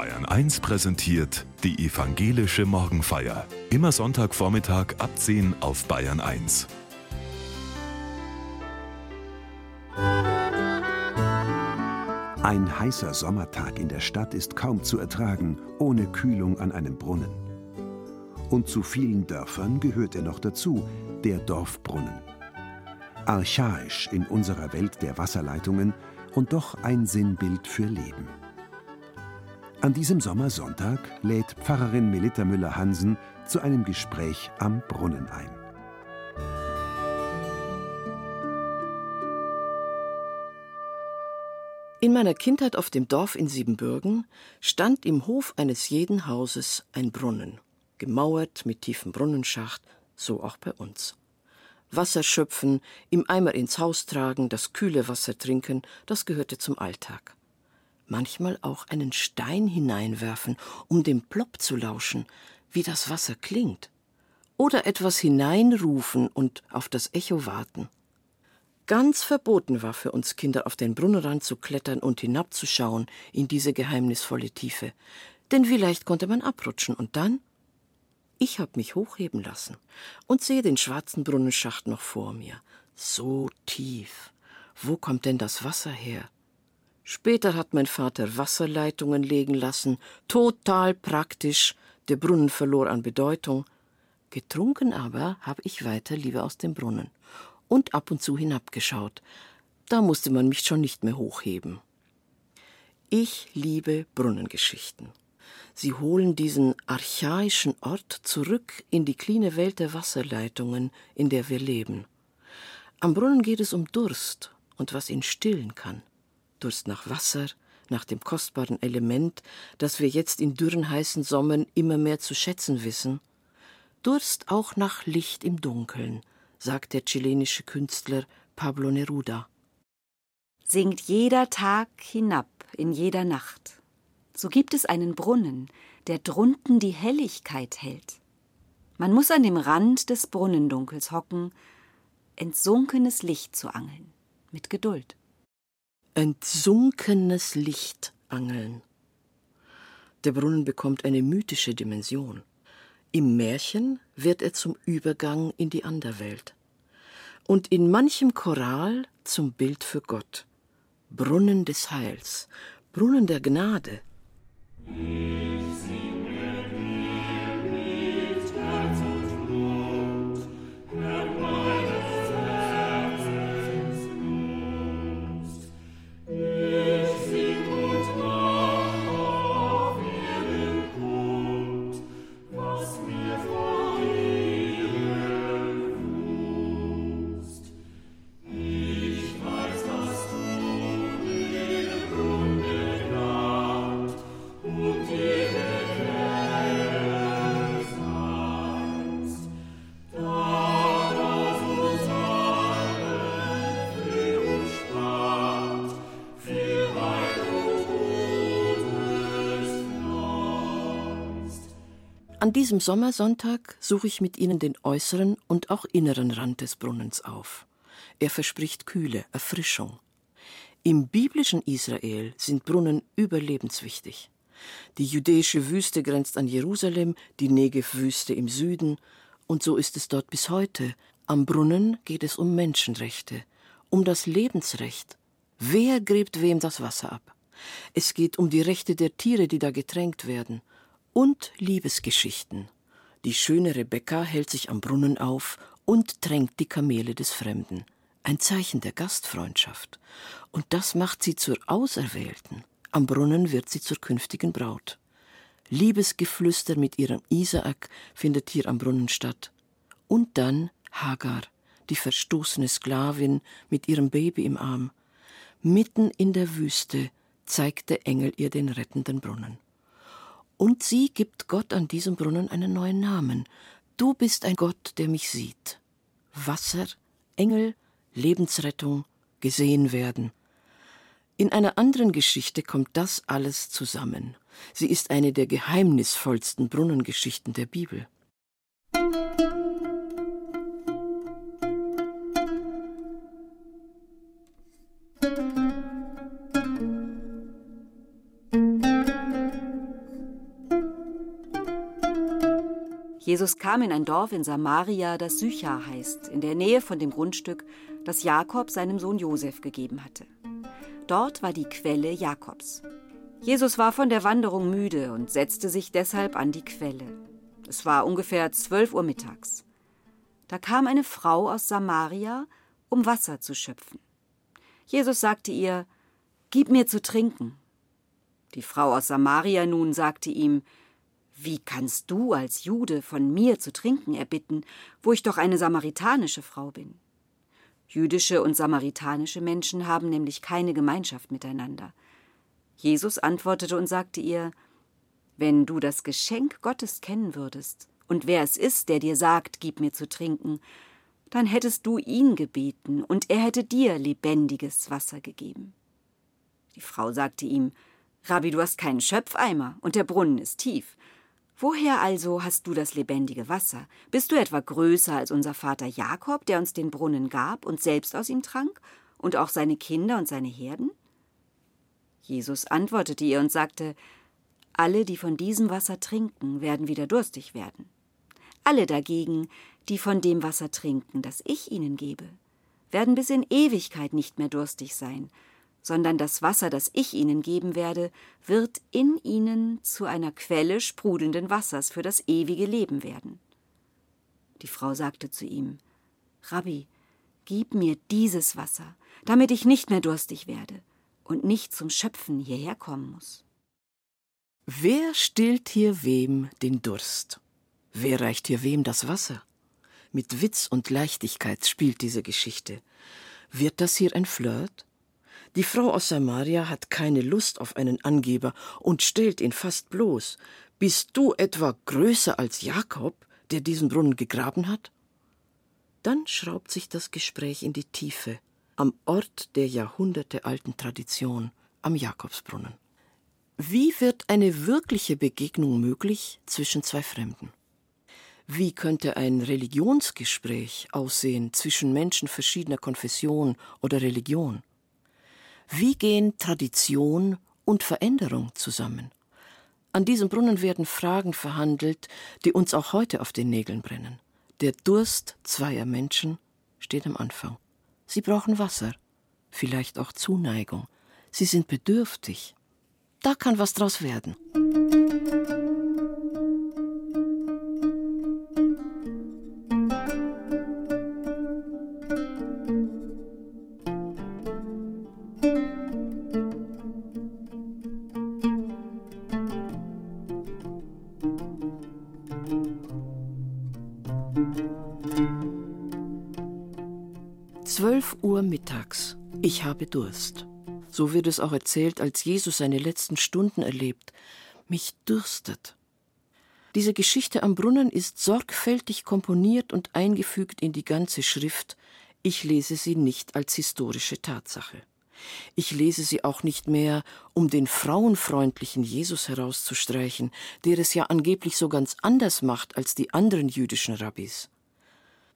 Bayern 1 präsentiert die evangelische Morgenfeier. Immer Sonntagvormittag ab 10 auf Bayern 1. Ein heißer Sommertag in der Stadt ist kaum zu ertragen, ohne Kühlung an einem Brunnen. Und zu vielen Dörfern gehört er noch dazu, der Dorfbrunnen. Archaisch in unserer Welt der Wasserleitungen und doch ein Sinnbild für Leben. An diesem Sommersonntag lädt Pfarrerin Melitta Müller-Hansen zu einem Gespräch am Brunnen ein. In meiner Kindheit auf dem Dorf in Siebenbürgen stand im Hof eines jeden Hauses ein Brunnen, gemauert mit tiefem Brunnenschacht, so auch bei uns. Wasser schöpfen, im Eimer ins Haus tragen, das kühle Wasser trinken, das gehörte zum Alltag manchmal auch einen Stein hineinwerfen, um dem Plopp zu lauschen, wie das Wasser klingt, oder etwas hineinrufen und auf das Echo warten. Ganz verboten war für uns Kinder, auf den Brunnenrand zu klettern und hinabzuschauen in diese geheimnisvolle Tiefe, denn vielleicht konnte man abrutschen und dann? Ich hab mich hochheben lassen und sehe den schwarzen Brunnenschacht noch vor mir. So tief. Wo kommt denn das Wasser her? Später hat mein Vater Wasserleitungen legen lassen, total praktisch, der Brunnen verlor an Bedeutung. Getrunken aber habe ich weiter lieber aus dem Brunnen und ab und zu hinabgeschaut. Da musste man mich schon nicht mehr hochheben. Ich liebe Brunnengeschichten. Sie holen diesen archaischen Ort zurück in die kleine Welt der Wasserleitungen, in der wir leben. Am Brunnen geht es um Durst und was ihn stillen kann. Durst nach Wasser, nach dem kostbaren Element, das wir jetzt in dürren heißen Sommern immer mehr zu schätzen wissen. Durst auch nach Licht im Dunkeln, sagt der chilenische Künstler Pablo Neruda. Singt jeder Tag hinab in jeder Nacht. So gibt es einen Brunnen, der drunten die Helligkeit hält. Man muss an dem Rand des Brunnendunkels hocken, entsunkenes Licht zu angeln, mit Geduld entsunkenes Licht angeln. Der Brunnen bekommt eine mythische Dimension. Im Märchen wird er zum Übergang in die Anderwelt und in manchem Choral zum Bild für Gott. Brunnen des Heils, Brunnen der Gnade. An diesem Sommersonntag suche ich mit Ihnen den äußeren und auch inneren Rand des Brunnens auf. Er verspricht Kühle, Erfrischung. Im biblischen Israel sind Brunnen überlebenswichtig. Die jüdische Wüste grenzt an Jerusalem, die Negev-Wüste im Süden, und so ist es dort bis heute. Am Brunnen geht es um Menschenrechte, um das Lebensrecht. Wer gräbt wem das Wasser ab? Es geht um die Rechte der Tiere, die da getränkt werden, und Liebesgeschichten. Die schöne Rebekka hält sich am Brunnen auf und tränkt die Kamele des Fremden. Ein Zeichen der Gastfreundschaft. Und das macht sie zur Auserwählten. Am Brunnen wird sie zur künftigen Braut. Liebesgeflüster mit ihrem Isaak findet hier am Brunnen statt. Und dann Hagar, die verstoßene Sklavin mit ihrem Baby im Arm. Mitten in der Wüste zeigt der Engel ihr den rettenden Brunnen. Und sie gibt Gott an diesem Brunnen einen neuen Namen. Du bist ein Gott, der mich sieht. Wasser, Engel, Lebensrettung, gesehen werden. In einer anderen Geschichte kommt das alles zusammen. Sie ist eine der geheimnisvollsten Brunnengeschichten der Bibel. Jesus kam in ein Dorf in Samaria, das Sychar heißt, in der Nähe von dem Grundstück, das Jakob seinem Sohn Josef gegeben hatte. Dort war die Quelle Jakobs. Jesus war von der Wanderung müde und setzte sich deshalb an die Quelle. Es war ungefähr zwölf Uhr mittags. Da kam eine Frau aus Samaria, um Wasser zu schöpfen. Jesus sagte ihr, Gib mir zu trinken. Die Frau aus Samaria nun sagte ihm, wie kannst du als Jude von mir zu trinken erbitten, wo ich doch eine samaritanische Frau bin? Jüdische und samaritanische Menschen haben nämlich keine Gemeinschaft miteinander. Jesus antwortete und sagte ihr, Wenn du das Geschenk Gottes kennen würdest, und wer es ist, der dir sagt, gib mir zu trinken, dann hättest du ihn gebeten, und er hätte dir lebendiges Wasser gegeben. Die Frau sagte ihm, Rabbi, du hast keinen Schöpfeimer, und der Brunnen ist tief. Woher also hast du das lebendige Wasser? Bist du etwa größer als unser Vater Jakob, der uns den Brunnen gab und selbst aus ihm trank, und auch seine Kinder und seine Herden? Jesus antwortete ihr und sagte, Alle, die von diesem Wasser trinken, werden wieder durstig werden. Alle dagegen, die von dem Wasser trinken, das ich ihnen gebe, werden bis in Ewigkeit nicht mehr durstig sein, sondern das Wasser, das ich ihnen geben werde, wird in ihnen zu einer Quelle sprudelnden Wassers für das ewige Leben werden. Die Frau sagte zu ihm, Rabbi, gib mir dieses Wasser, damit ich nicht mehr durstig werde und nicht zum Schöpfen hierher kommen muss. Wer stillt hier wem den Durst? Wer reicht hier wem das Wasser? Mit Witz und Leichtigkeit spielt diese Geschichte. Wird das hier ein Flirt? Die Frau aus Samaria hat keine Lust auf einen Angeber und stellt ihn fast bloß. Bist du etwa größer als Jakob, der diesen Brunnen gegraben hat? Dann schraubt sich das Gespräch in die Tiefe, am Ort der jahrhundertealten Tradition, am Jakobsbrunnen. Wie wird eine wirkliche Begegnung möglich zwischen zwei Fremden? Wie könnte ein Religionsgespräch aussehen zwischen Menschen verschiedener Konfession oder Religion? Wie gehen Tradition und Veränderung zusammen? An diesem Brunnen werden Fragen verhandelt, die uns auch heute auf den Nägeln brennen. Der Durst zweier Menschen steht am Anfang. Sie brauchen Wasser, vielleicht auch Zuneigung. Sie sind bedürftig. Da kann was draus werden. Uhr mittags. Ich habe Durst. So wird es auch erzählt, als Jesus seine letzten Stunden erlebt. Mich dürstet. Diese Geschichte am Brunnen ist sorgfältig komponiert und eingefügt in die ganze Schrift. Ich lese sie nicht als historische Tatsache. Ich lese sie auch nicht mehr, um den frauenfreundlichen Jesus herauszustreichen, der es ja angeblich so ganz anders macht als die anderen jüdischen Rabbis.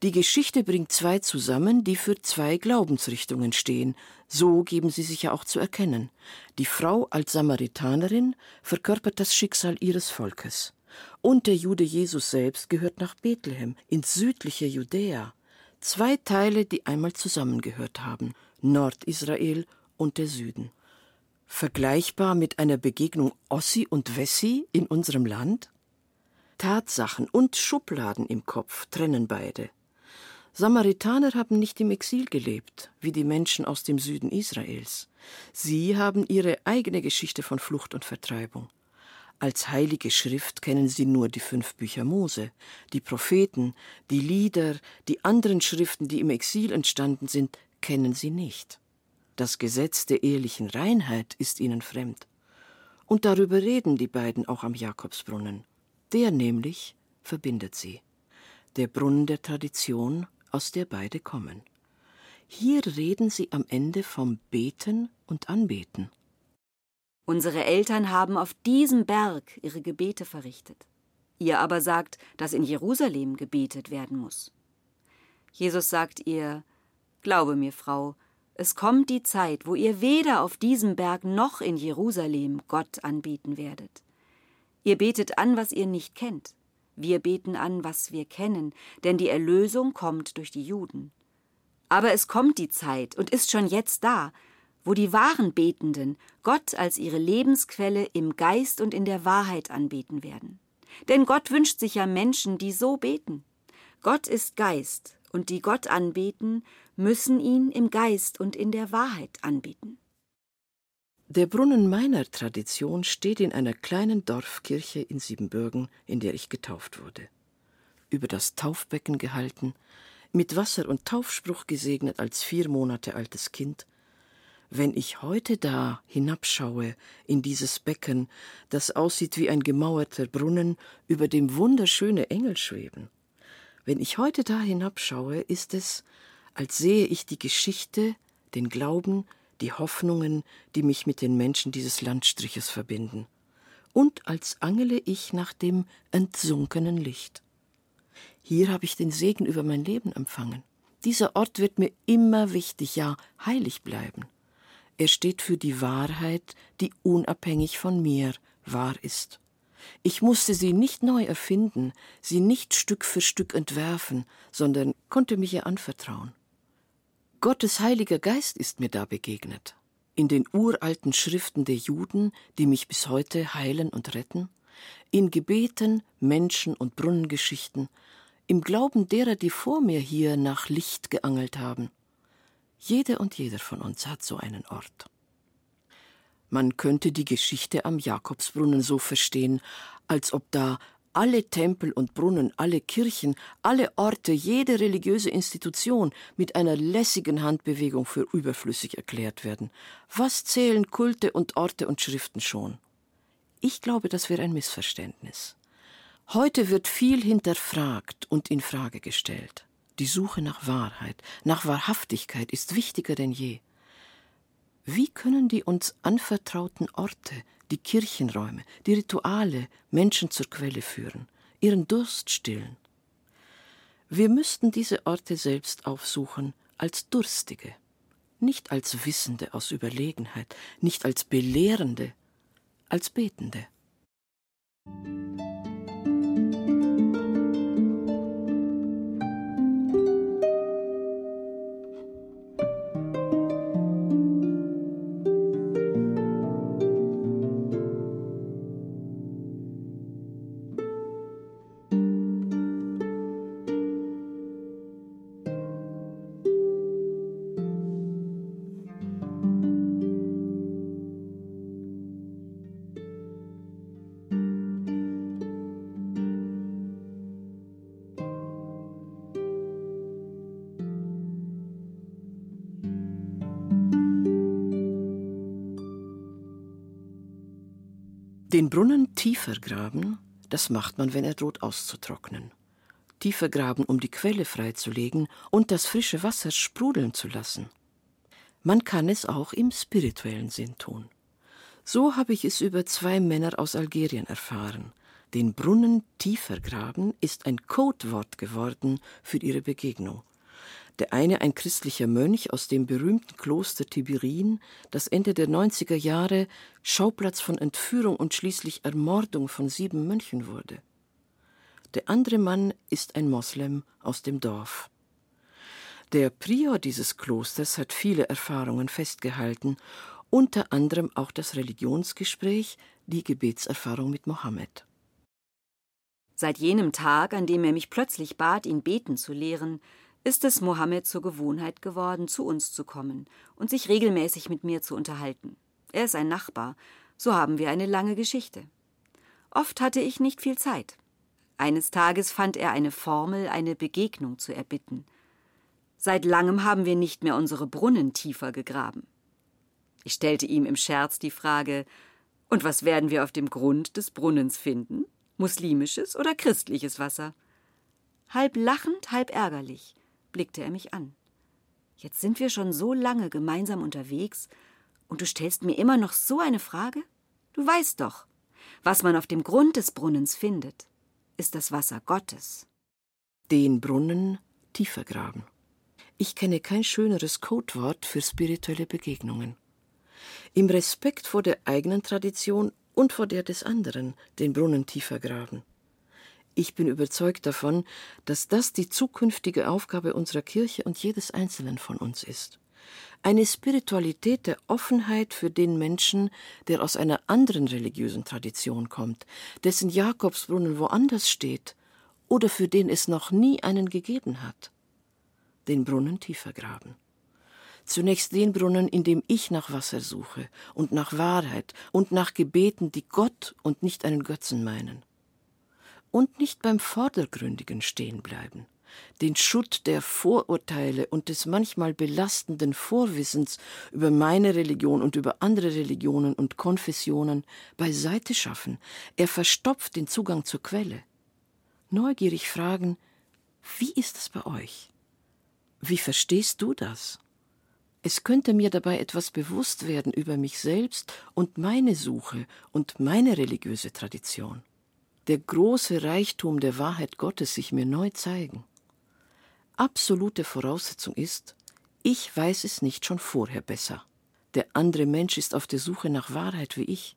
Die Geschichte bringt zwei zusammen, die für zwei Glaubensrichtungen stehen. So geben sie sich ja auch zu erkennen. Die Frau als Samaritanerin verkörpert das Schicksal ihres Volkes. Und der Jude Jesus selbst gehört nach Bethlehem, ins südliche Judäa. Zwei Teile, die einmal zusammengehört haben, Nordisrael und der Süden. Vergleichbar mit einer Begegnung Ossi und Wessi in unserem Land? Tatsachen und Schubladen im Kopf trennen beide. Samaritaner haben nicht im Exil gelebt, wie die Menschen aus dem Süden Israels. Sie haben ihre eigene Geschichte von Flucht und Vertreibung. Als heilige Schrift kennen sie nur die fünf Bücher Mose, die Propheten, die Lieder, die anderen Schriften, die im Exil entstanden sind, kennen sie nicht. Das Gesetz der ehelichen Reinheit ist ihnen fremd. Und darüber reden die beiden auch am Jakobsbrunnen. Der nämlich verbindet sie. Der Brunnen der Tradition aus der beide kommen. Hier reden sie am Ende vom Beten und Anbeten. Unsere Eltern haben auf diesem Berg ihre Gebete verrichtet. Ihr aber sagt, dass in Jerusalem gebetet werden muss. Jesus sagt ihr, Glaube mir, Frau, es kommt die Zeit, wo ihr weder auf diesem Berg noch in Jerusalem Gott anbeten werdet. Ihr betet an, was ihr nicht kennt. Wir beten an, was wir kennen, denn die Erlösung kommt durch die Juden. Aber es kommt die Zeit und ist schon jetzt da, wo die wahren Betenden Gott als ihre Lebensquelle im Geist und in der Wahrheit anbeten werden. Denn Gott wünscht sich ja Menschen, die so beten. Gott ist Geist, und die Gott anbeten, müssen ihn im Geist und in der Wahrheit anbeten. Der Brunnen meiner Tradition steht in einer kleinen Dorfkirche in Siebenbürgen, in der ich getauft wurde. Über das Taufbecken gehalten, mit Wasser und Taufspruch gesegnet als vier Monate altes Kind, wenn ich heute da hinabschaue in dieses Becken, das aussieht wie ein gemauerter Brunnen, über dem wunderschöne Engel schweben, wenn ich heute da hinabschaue, ist es, als sehe ich die Geschichte, den Glauben, die Hoffnungen, die mich mit den Menschen dieses Landstriches verbinden, und als angele ich nach dem entsunkenen Licht. Hier habe ich den Segen über mein Leben empfangen. Dieser Ort wird mir immer wichtig, ja heilig bleiben. Er steht für die Wahrheit, die unabhängig von mir wahr ist. Ich musste sie nicht neu erfinden, sie nicht Stück für Stück entwerfen, sondern konnte mich ihr anvertrauen. Gottes Heiliger Geist ist mir da begegnet. In den uralten Schriften der Juden, die mich bis heute heilen und retten, in Gebeten, Menschen und Brunnengeschichten, im Glauben derer, die vor mir hier nach Licht geangelt haben. Jede und jeder von uns hat so einen Ort. Man könnte die Geschichte am Jakobsbrunnen so verstehen, als ob da alle Tempel und Brunnen, alle Kirchen, alle Orte, jede religiöse Institution mit einer lässigen Handbewegung für überflüssig erklärt werden. Was zählen Kulte und Orte und Schriften schon? Ich glaube, das wäre ein Missverständnis. Heute wird viel hinterfragt und in Frage gestellt. Die Suche nach Wahrheit, nach Wahrhaftigkeit ist wichtiger denn je. Wie können die uns anvertrauten Orte, die Kirchenräume, die Rituale Menschen zur Quelle führen, ihren Durst stillen? Wir müssten diese Orte selbst aufsuchen als Durstige, nicht als Wissende aus Überlegenheit, nicht als Belehrende, als Betende. Den Brunnen tiefer graben, das macht man, wenn er droht auszutrocknen. Tiefer graben, um die Quelle freizulegen und das frische Wasser sprudeln zu lassen. Man kann es auch im spirituellen Sinn tun. So habe ich es über zwei Männer aus Algerien erfahren. Den Brunnen tiefer graben ist ein Codewort geworden für ihre Begegnung der eine ein christlicher Mönch aus dem berühmten Kloster Tiberin, das Ende der 90er Jahre Schauplatz von Entführung und schließlich Ermordung von sieben Mönchen wurde. Der andere Mann ist ein Moslem aus dem Dorf. Der Prior dieses Klosters hat viele Erfahrungen festgehalten, unter anderem auch das Religionsgespräch, die Gebetserfahrung mit Mohammed. Seit jenem Tag, an dem er mich plötzlich bat, ihn beten zu lehren, ist es Mohammed zur Gewohnheit geworden, zu uns zu kommen und sich regelmäßig mit mir zu unterhalten. Er ist ein Nachbar, so haben wir eine lange Geschichte. Oft hatte ich nicht viel Zeit. Eines Tages fand er eine Formel, eine Begegnung zu erbitten. Seit langem haben wir nicht mehr unsere Brunnen tiefer gegraben. Ich stellte ihm im Scherz die Frage Und was werden wir auf dem Grund des Brunnens finden? Muslimisches oder christliches Wasser? Halb lachend, halb ärgerlich blickte er mich an. Jetzt sind wir schon so lange gemeinsam unterwegs, und du stellst mir immer noch so eine Frage? Du weißt doch, was man auf dem Grund des Brunnens findet, ist das Wasser Gottes. Den Brunnen tiefer graben. Ich kenne kein schöneres Codewort für spirituelle Begegnungen. Im Respekt vor der eigenen Tradition und vor der des anderen den Brunnen tiefer graben. Ich bin überzeugt davon, dass das die zukünftige Aufgabe unserer Kirche und jedes Einzelnen von uns ist. Eine Spiritualität der Offenheit für den Menschen, der aus einer anderen religiösen Tradition kommt, dessen Jakobsbrunnen woanders steht oder für den es noch nie einen gegeben hat. Den Brunnen tiefer graben. Zunächst den Brunnen, in dem ich nach Wasser suche und nach Wahrheit und nach Gebeten, die Gott und nicht einen Götzen meinen und nicht beim Vordergründigen stehen bleiben, den Schutt der Vorurteile und des manchmal belastenden Vorwissens über meine Religion und über andere Religionen und Konfessionen beiseite schaffen. Er verstopft den Zugang zur Quelle. Neugierig fragen, wie ist es bei euch? Wie verstehst du das? Es könnte mir dabei etwas bewusst werden über mich selbst und meine Suche und meine religiöse Tradition der große Reichtum der Wahrheit Gottes sich mir neu zeigen. Absolute Voraussetzung ist, ich weiß es nicht schon vorher besser. Der andere Mensch ist auf der Suche nach Wahrheit wie ich,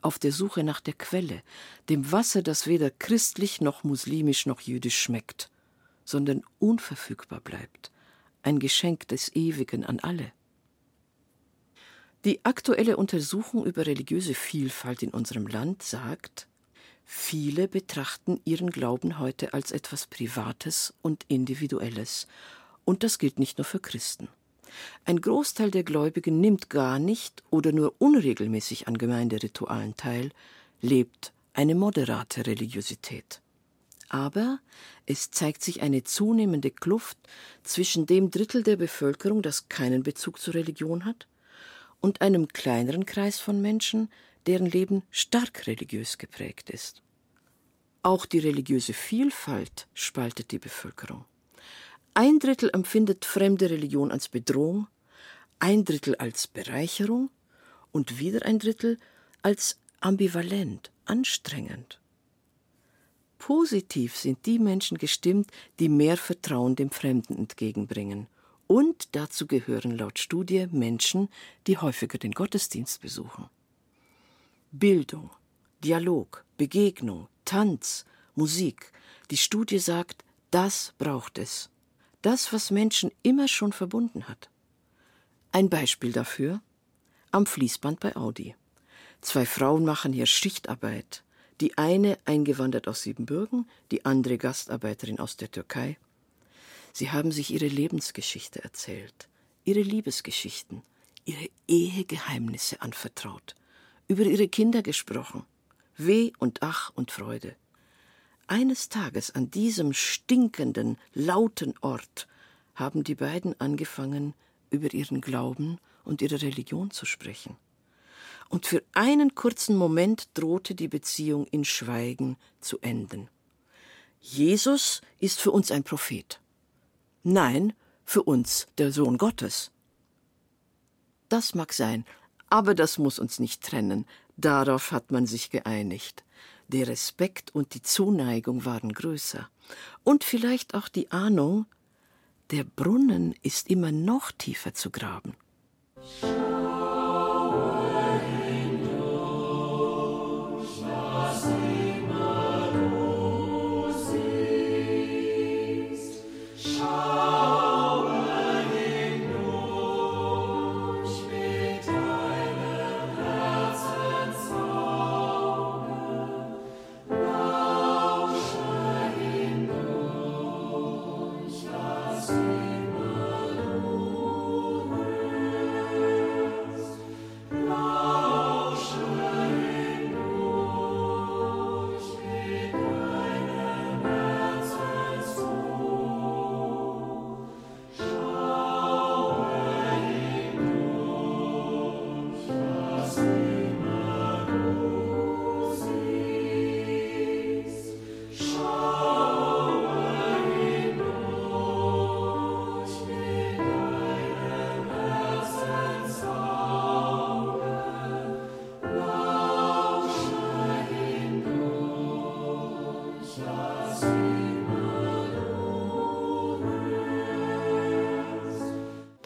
auf der Suche nach der Quelle, dem Wasser, das weder christlich noch muslimisch noch jüdisch schmeckt, sondern unverfügbar bleibt, ein Geschenk des Ewigen an alle. Die aktuelle Untersuchung über religiöse Vielfalt in unserem Land sagt, Viele betrachten ihren Glauben heute als etwas Privates und Individuelles. Und das gilt nicht nur für Christen. Ein Großteil der Gläubigen nimmt gar nicht oder nur unregelmäßig an Gemeinderitualen teil, lebt eine moderate Religiosität. Aber es zeigt sich eine zunehmende Kluft zwischen dem Drittel der Bevölkerung, das keinen Bezug zur Religion hat, und einem kleineren Kreis von Menschen, deren Leben stark religiös geprägt ist. Auch die religiöse Vielfalt spaltet die Bevölkerung. Ein Drittel empfindet fremde Religion als Bedrohung, ein Drittel als Bereicherung und wieder ein Drittel als ambivalent, anstrengend. Positiv sind die Menschen gestimmt, die mehr Vertrauen dem Fremden entgegenbringen. Und dazu gehören laut Studie Menschen, die häufiger den Gottesdienst besuchen. Bildung, Dialog, Begegnung, Tanz, Musik. Die Studie sagt, das braucht es. Das, was Menschen immer schon verbunden hat. Ein Beispiel dafür am Fließband bei Audi. Zwei Frauen machen hier Schichtarbeit. Die eine eingewandert aus Siebenbürgen, die andere Gastarbeiterin aus der Türkei. Sie haben sich ihre Lebensgeschichte erzählt, ihre Liebesgeschichten, ihre Ehegeheimnisse anvertraut über ihre Kinder gesprochen. Weh und Ach und Freude. Eines Tages an diesem stinkenden, lauten Ort haben die beiden angefangen, über ihren Glauben und ihre Religion zu sprechen. Und für einen kurzen Moment drohte die Beziehung in Schweigen zu enden. Jesus ist für uns ein Prophet. Nein, für uns der Sohn Gottes. Das mag sein, aber das muss uns nicht trennen. Darauf hat man sich geeinigt. Der Respekt und die Zuneigung waren größer. Und vielleicht auch die Ahnung, der Brunnen ist immer noch tiefer zu graben.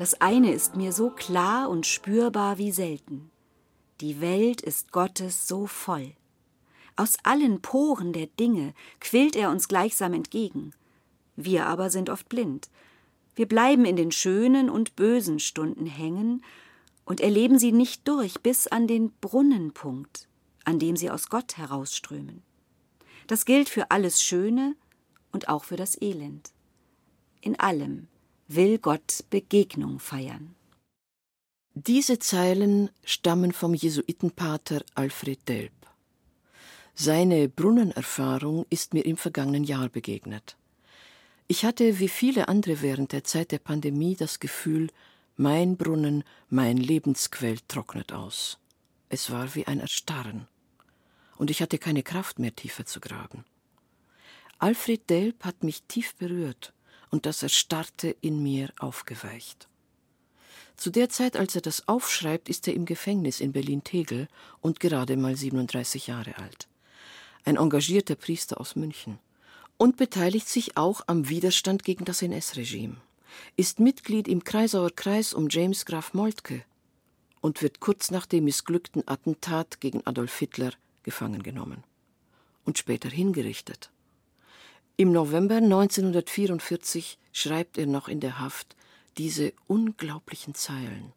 Das eine ist mir so klar und spürbar wie selten. Die Welt ist Gottes so voll. Aus allen Poren der Dinge quillt er uns gleichsam entgegen. Wir aber sind oft blind. Wir bleiben in den schönen und bösen Stunden hängen und erleben sie nicht durch bis an den Brunnenpunkt, an dem sie aus Gott herausströmen. Das gilt für alles Schöne und auch für das Elend. In allem will Gott Begegnung feiern. Diese Zeilen stammen vom Jesuitenpater Alfred Delp. Seine Brunnenerfahrung ist mir im vergangenen Jahr begegnet. Ich hatte wie viele andere während der Zeit der Pandemie das Gefühl, mein Brunnen, mein Lebensquell trocknet aus. Es war wie ein Erstarren. Und ich hatte keine Kraft mehr, tiefer zu graben. Alfred Delp hat mich tief berührt und das Erstarrte in mir aufgeweicht. Zu der Zeit, als er das aufschreibt, ist er im Gefängnis in Berlin-Tegel und gerade mal 37 Jahre alt. Ein engagierter Priester aus München. Und beteiligt sich auch am Widerstand gegen das NS-Regime. Ist Mitglied im Kreisauer Kreis um James Graf Moltke und wird kurz nach dem missglückten Attentat gegen Adolf Hitler gefangen genommen und später hingerichtet. Im November 1944 schreibt er noch in der Haft diese unglaublichen Zeilen.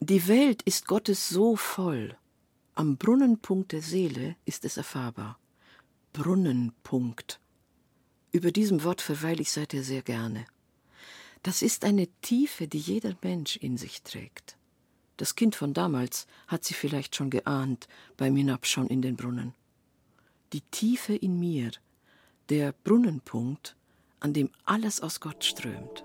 Die Welt ist Gottes so voll. Am Brunnenpunkt der Seele ist es erfahrbar. Brunnenpunkt. Über diesem Wort verweile ich seither sehr gerne. Das ist eine Tiefe, die jeder Mensch in sich trägt. Das Kind von damals hat sie vielleicht schon geahnt beim Hinabschauen in den Brunnen. Die Tiefe in mir, der Brunnenpunkt, an dem alles aus Gott strömt.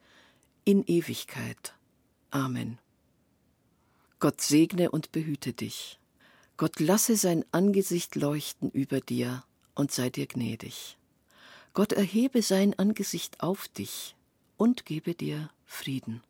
in Ewigkeit. Amen. Gott segne und behüte dich. Gott lasse sein Angesicht leuchten über dir und sei dir gnädig. Gott erhebe sein Angesicht auf dich und gebe dir Frieden.